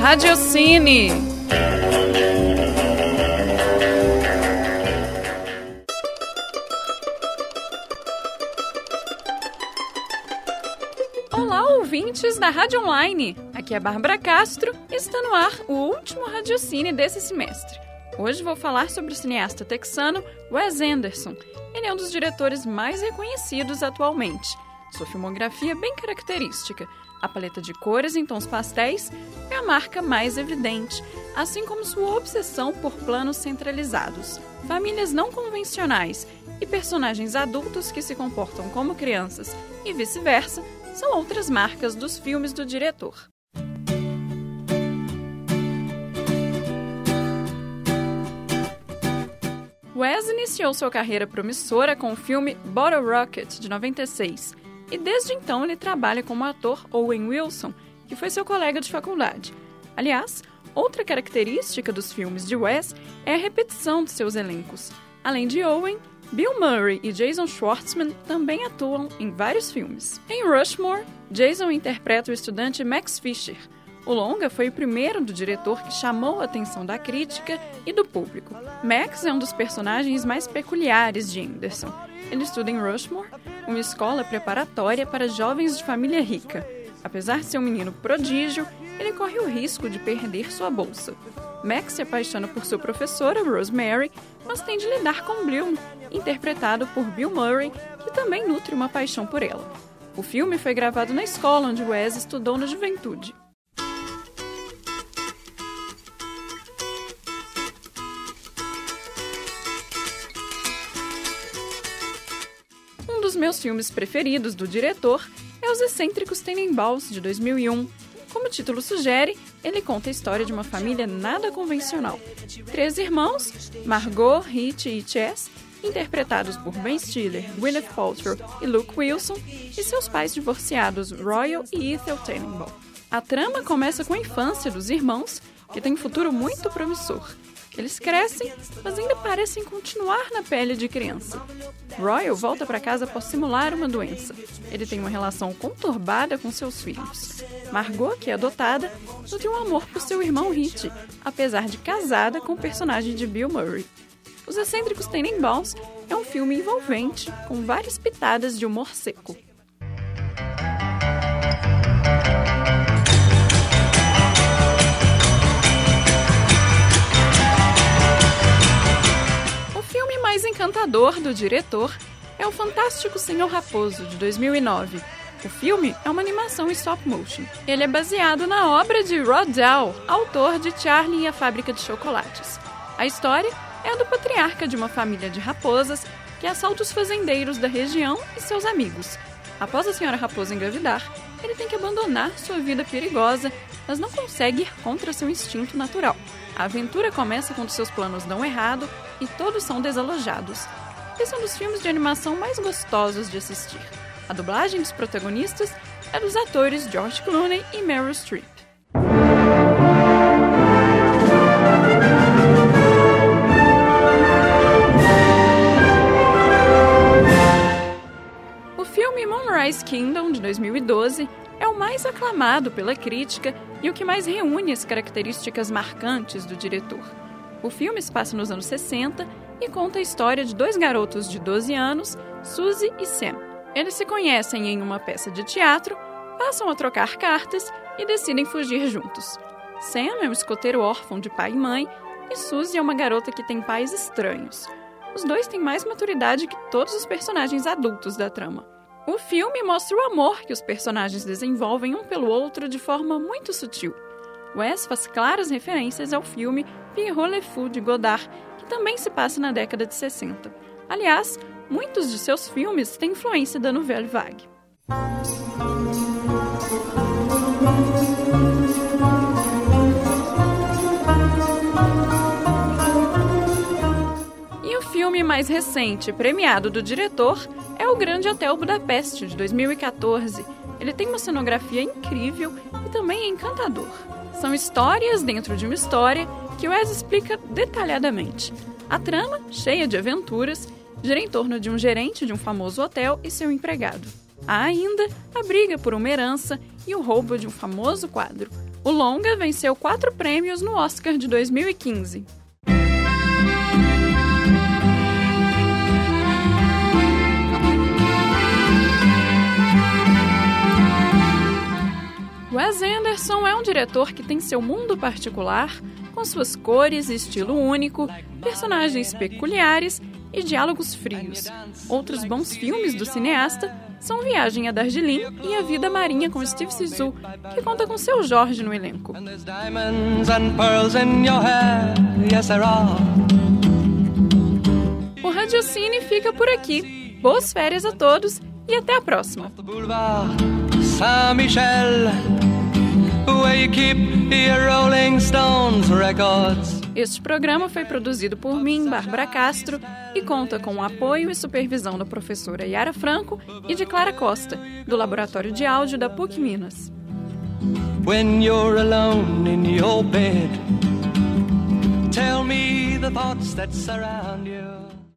Radiocine. Olá, ouvintes da Rádio Online. Aqui é Bárbara Castro e está no ar o último Radiocine desse semestre. Hoje vou falar sobre o cineasta texano Wes Anderson. Ele é um dos diretores mais reconhecidos atualmente. Sua filmografia é bem característica. A paleta de cores em tons pastéis é a marca mais evidente, assim como sua obsessão por planos centralizados, famílias não convencionais e personagens adultos que se comportam como crianças e vice-versa são outras marcas dos filmes do diretor. Wes iniciou sua carreira promissora com o filme Bottle Rocket, de 96, e desde então ele trabalha como ator Owen Wilson, que foi seu colega de faculdade. Aliás, outra característica dos filmes de Wes é a repetição de seus elencos. Além de Owen, Bill Murray e Jason Schwartzman também atuam em vários filmes. Em Rushmore, Jason interpreta o estudante Max Fisher. O longa foi o primeiro do diretor que chamou a atenção da crítica e do público. Max é um dos personagens mais peculiares de Anderson. Ele estuda em Rushmore, uma escola preparatória para jovens de família rica. Apesar de ser um menino prodígio, ele corre o risco de perder sua bolsa. Max se apaixona por sua professora, Rosemary, mas tem de lidar com Bloom, interpretado por Bill Murray, que também nutre uma paixão por ela. O filme foi gravado na escola onde Wes estudou na juventude. Meus filmes preferidos do diretor é Os Excêntricos Tenenbaums, de 2001. Como o título sugere, ele conta a história de uma família nada convencional. Três irmãos, Margot, Rich e Chess, interpretados por Ben Stiller, Gwyneth Paltrow e Luke Wilson, e seus pais divorciados Royal e Ethel Tenenbaum. A trama começa com a infância dos irmãos, que tem um futuro muito promissor. Eles crescem, mas ainda parecem continuar na pele de criança. Royal volta para casa após simular uma doença. Ele tem uma relação conturbada com seus filhos. Margot, que é adotada, nutre um amor por seu irmão Rich, apesar de casada com o personagem de Bill Murray. Os Excêntricos Tenenbaums é um filme envolvente, com várias pitadas de humor seco. Encantador do diretor é O Fantástico Senhor Raposo, de 2009. O filme é uma animação stop motion. Ele é baseado na obra de Rod Dahl, autor de Charlie e a Fábrica de Chocolates. A história é a do patriarca de uma família de raposas que assalta os fazendeiros da região e seus amigos. Após a senhora raposa engravidar, ele tem que abandonar sua vida perigosa, mas não consegue ir contra seu instinto natural. A aventura começa quando seus planos dão errado e todos são desalojados. Esse é um dos filmes de animação mais gostosos de assistir. A dublagem dos protagonistas é dos atores George Clooney e Meryl Streep. O filme Moonrise Kingdom, de 2012, é o mais aclamado pela crítica e o que mais reúne as características marcantes do diretor. O filme se passa nos anos 60 e conta a história de dois garotos de 12 anos, Suzy e Sam. Eles se conhecem em uma peça de teatro, passam a trocar cartas e decidem fugir juntos. Sam é um escoteiro órfão de pai e mãe, e Suzy é uma garota que tem pais estranhos. Os dois têm mais maturidade que todos os personagens adultos da trama. O filme mostra o amor que os personagens desenvolvem um pelo outro de forma muito sutil. Wes faz claras referências ao filme Pierrot Le Fou de Godard, também se passa na década de 60. Aliás, muitos de seus filmes têm influência da Nouvelle Vague. E o filme mais recente, premiado do diretor, é O Grande Hotel Budapeste, de 2014. Ele tem uma cenografia incrível e também é encantador. São histórias dentro de uma história que Wes explica detalhadamente. A trama, cheia de aventuras, gira em torno de um gerente de um famoso hotel e seu empregado. Há ainda a briga por uma herança e o roubo de um famoso quadro. O longa venceu quatro prêmios no Oscar de 2015. Um diretor que tem seu mundo particular, com suas cores e estilo único, personagens peculiares e diálogos frios. Outros bons filmes do cineasta são Viagem a Darjeeling e A Vida Marinha com Steve Sisu, que conta com seu Jorge no elenco. O Radiocine fica por aqui. Boas férias a todos e até a próxima. Este programa foi produzido por mim, Bárbara Castro, e conta com o apoio e supervisão da professora Yara Franco e de Clara Costa, do Laboratório de Áudio da PUC Minas. When you're alone in your bed, tell me the thoughts that surround you.